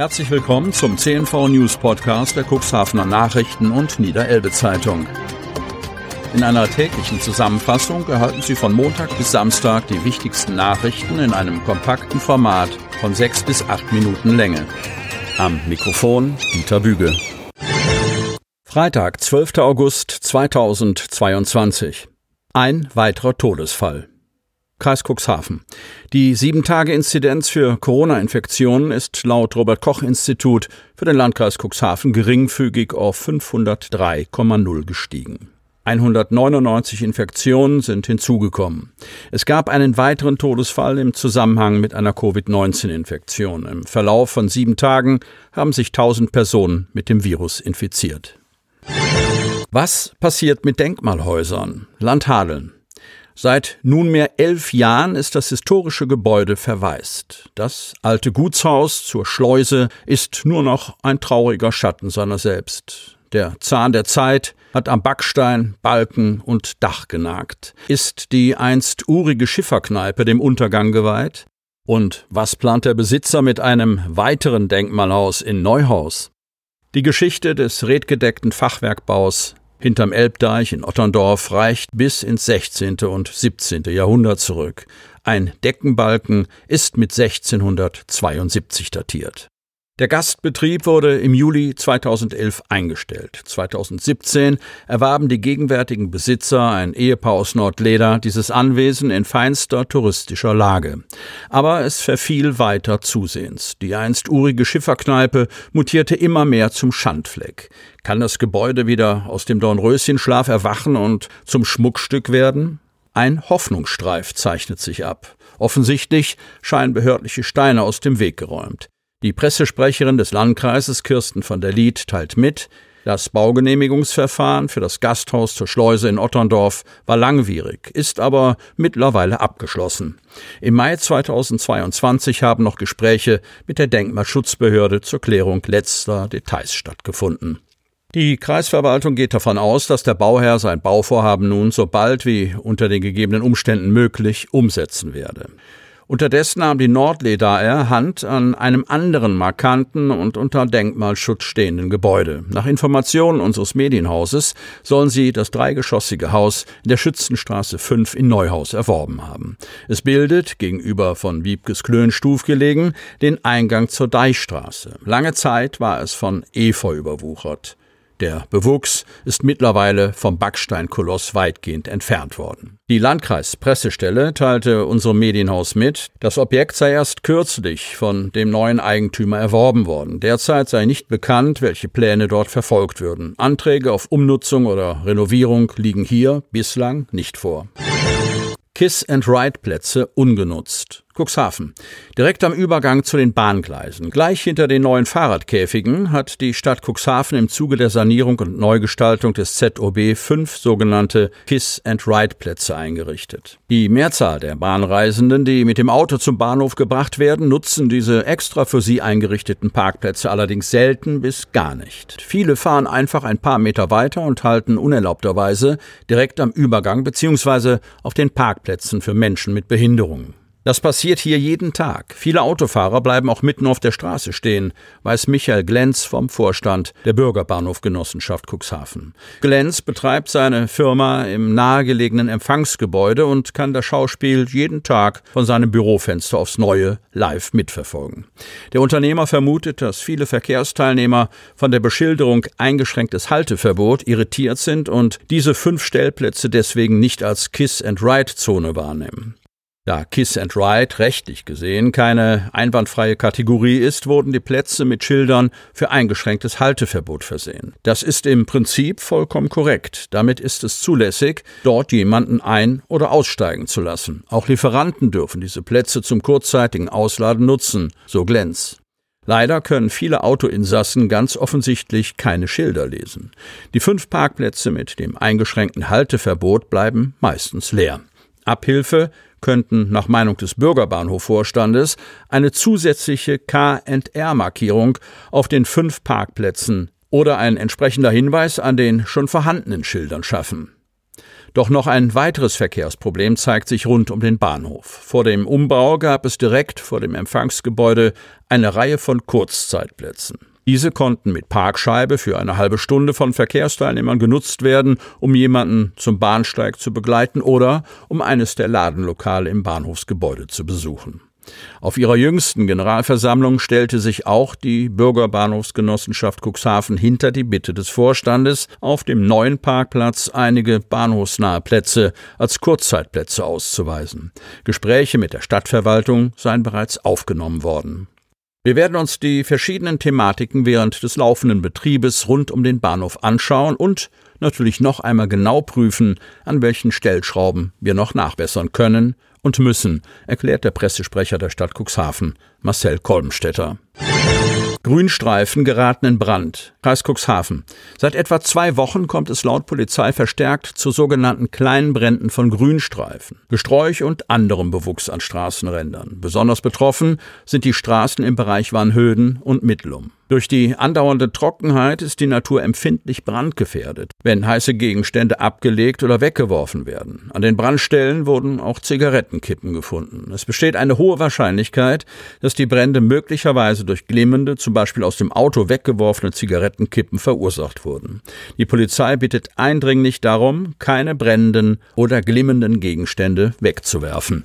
Herzlich willkommen zum CNV News Podcast der Cuxhavener Nachrichten und Niederelbe Zeitung. In einer täglichen Zusammenfassung erhalten Sie von Montag bis Samstag die wichtigsten Nachrichten in einem kompakten Format von sechs bis acht Minuten Länge. Am Mikrofon Dieter Büge. Freitag, 12. August 2022. Ein weiterer Todesfall. Kreis Cuxhaven. Die 7-Tage-Inzidenz für Corona-Infektionen ist laut Robert-Koch-Institut für den Landkreis Cuxhaven geringfügig auf 503,0 gestiegen. 199 Infektionen sind hinzugekommen. Es gab einen weiteren Todesfall im Zusammenhang mit einer Covid-19-Infektion. Im Verlauf von sieben Tagen haben sich 1000 Personen mit dem Virus infiziert. Was passiert mit Denkmalhäusern? Land Hadeln. Seit nunmehr elf Jahren ist das historische Gebäude verwaist. Das alte Gutshaus zur Schleuse ist nur noch ein trauriger Schatten seiner selbst. Der Zahn der Zeit hat am Backstein, Balken und Dach genagt. Ist die einst urige Schifferkneipe dem Untergang geweiht? Und was plant der Besitzer mit einem weiteren Denkmalhaus in Neuhaus? Die Geschichte des redgedeckten Fachwerkbaus hinterm Elbdeich in Otterndorf reicht bis ins 16. und 17. Jahrhundert zurück. Ein Deckenbalken ist mit 1672 datiert. Der Gastbetrieb wurde im Juli 2011 eingestellt. 2017 erwarben die gegenwärtigen Besitzer, ein Ehepaar aus Nordleder, dieses Anwesen in feinster touristischer Lage. Aber es verfiel weiter zusehends. Die einst urige Schifferkneipe mutierte immer mehr zum Schandfleck. Kann das Gebäude wieder aus dem Dornröschenschlaf erwachen und zum Schmuckstück werden? Ein Hoffnungsstreif zeichnet sich ab. Offensichtlich scheinen behördliche Steine aus dem Weg geräumt. Die Pressesprecherin des Landkreises Kirsten von der Lied teilt mit, das Baugenehmigungsverfahren für das Gasthaus zur Schleuse in Otterndorf war langwierig, ist aber mittlerweile abgeschlossen. Im Mai 2022 haben noch Gespräche mit der Denkmalschutzbehörde zur Klärung letzter Details stattgefunden. Die Kreisverwaltung geht davon aus, dass der Bauherr sein Bauvorhaben nun so bald wie unter den gegebenen Umständen möglich umsetzen werde. Unterdessen nahm die Nordledaer Hand an einem anderen markanten und unter Denkmalschutz stehenden Gebäude. Nach Informationen unseres Medienhauses sollen sie das dreigeschossige Haus in der Schützenstraße 5 in Neuhaus erworben haben. Es bildet, gegenüber von Wiebkes Klönstuf gelegen, den Eingang zur Deichstraße. Lange Zeit war es von Efeu überwuchert. Der Bewuchs ist mittlerweile vom Backsteinkoloss weitgehend entfernt worden. Die Landkreispressestelle teilte unserem Medienhaus mit, das Objekt sei erst kürzlich von dem neuen Eigentümer erworben worden. Derzeit sei nicht bekannt, welche Pläne dort verfolgt würden. Anträge auf Umnutzung oder Renovierung liegen hier bislang nicht vor. Kiss-and-Ride-Plätze ungenutzt. Cuxhaven. Direkt am Übergang zu den Bahngleisen, gleich hinter den neuen Fahrradkäfigen, hat die Stadt Cuxhaven im Zuge der Sanierung und Neugestaltung des ZOB fünf sogenannte Kiss-and-Ride-Plätze eingerichtet. Die Mehrzahl der Bahnreisenden, die mit dem Auto zum Bahnhof gebracht werden, nutzen diese extra für sie eingerichteten Parkplätze allerdings selten bis gar nicht. Viele fahren einfach ein paar Meter weiter und halten unerlaubterweise direkt am Übergang bzw. auf den Parkplätzen für Menschen mit Behinderungen. Das passiert hier jeden Tag. Viele Autofahrer bleiben auch mitten auf der Straße stehen, weiß Michael Glenz vom Vorstand der Bürgerbahnhofgenossenschaft Cuxhaven. Glenz betreibt seine Firma im nahegelegenen Empfangsgebäude und kann das Schauspiel jeden Tag von seinem Bürofenster aufs Neue live mitverfolgen. Der Unternehmer vermutet, dass viele Verkehrsteilnehmer von der Beschilderung eingeschränktes Halteverbot irritiert sind und diese fünf Stellplätze deswegen nicht als Kiss-and-Ride-Zone wahrnehmen. Da Kiss and Ride rechtlich gesehen keine einwandfreie Kategorie ist, wurden die Plätze mit Schildern für eingeschränktes Halteverbot versehen. Das ist im Prinzip vollkommen korrekt. Damit ist es zulässig, dort jemanden ein- oder aussteigen zu lassen. Auch Lieferanten dürfen diese Plätze zum kurzzeitigen Ausladen nutzen, so Glänz. Leider können viele Autoinsassen ganz offensichtlich keine Schilder lesen. Die fünf Parkplätze mit dem eingeschränkten Halteverbot bleiben meistens leer. Abhilfe könnten nach Meinung des Bürgerbahnhofvorstandes eine zusätzliche KR-Markierung auf den fünf Parkplätzen oder ein entsprechender Hinweis an den schon vorhandenen Schildern schaffen. Doch noch ein weiteres Verkehrsproblem zeigt sich rund um den Bahnhof. Vor dem Umbau gab es direkt vor dem Empfangsgebäude eine Reihe von Kurzzeitplätzen. Diese konnten mit Parkscheibe für eine halbe Stunde von Verkehrsteilnehmern genutzt werden, um jemanden zum Bahnsteig zu begleiten oder um eines der Ladenlokale im Bahnhofsgebäude zu besuchen. Auf ihrer jüngsten Generalversammlung stellte sich auch die Bürgerbahnhofsgenossenschaft Cuxhaven hinter die Bitte des Vorstandes, auf dem neuen Parkplatz einige bahnhofsnahe Plätze als Kurzzeitplätze auszuweisen. Gespräche mit der Stadtverwaltung seien bereits aufgenommen worden. Wir werden uns die verschiedenen Thematiken während des laufenden Betriebes rund um den Bahnhof anschauen und natürlich noch einmal genau prüfen, an welchen Stellschrauben wir noch nachbessern können und müssen, erklärt der Pressesprecher der Stadt Cuxhaven, Marcel Kolbenstädter. Grünstreifen geraten in Brand. Kreis Cuxhaven. Seit etwa zwei Wochen kommt es laut Polizei verstärkt zu sogenannten kleinen Bränden von Grünstreifen, Gesträuch und anderem Bewuchs an Straßenrändern. Besonders betroffen sind die Straßen im Bereich Warnhöden und Mittlum. Durch die andauernde Trockenheit ist die Natur empfindlich brandgefährdet, wenn heiße Gegenstände abgelegt oder weggeworfen werden. An den Brandstellen wurden auch Zigarettenkippen gefunden. Es besteht eine hohe Wahrscheinlichkeit, dass die Brände möglicherweise durch glimmende, zum Beispiel aus dem Auto weggeworfene Zigarettenkippen verursacht wurden. Die Polizei bittet eindringlich darum, keine brennenden oder glimmenden Gegenstände wegzuwerfen.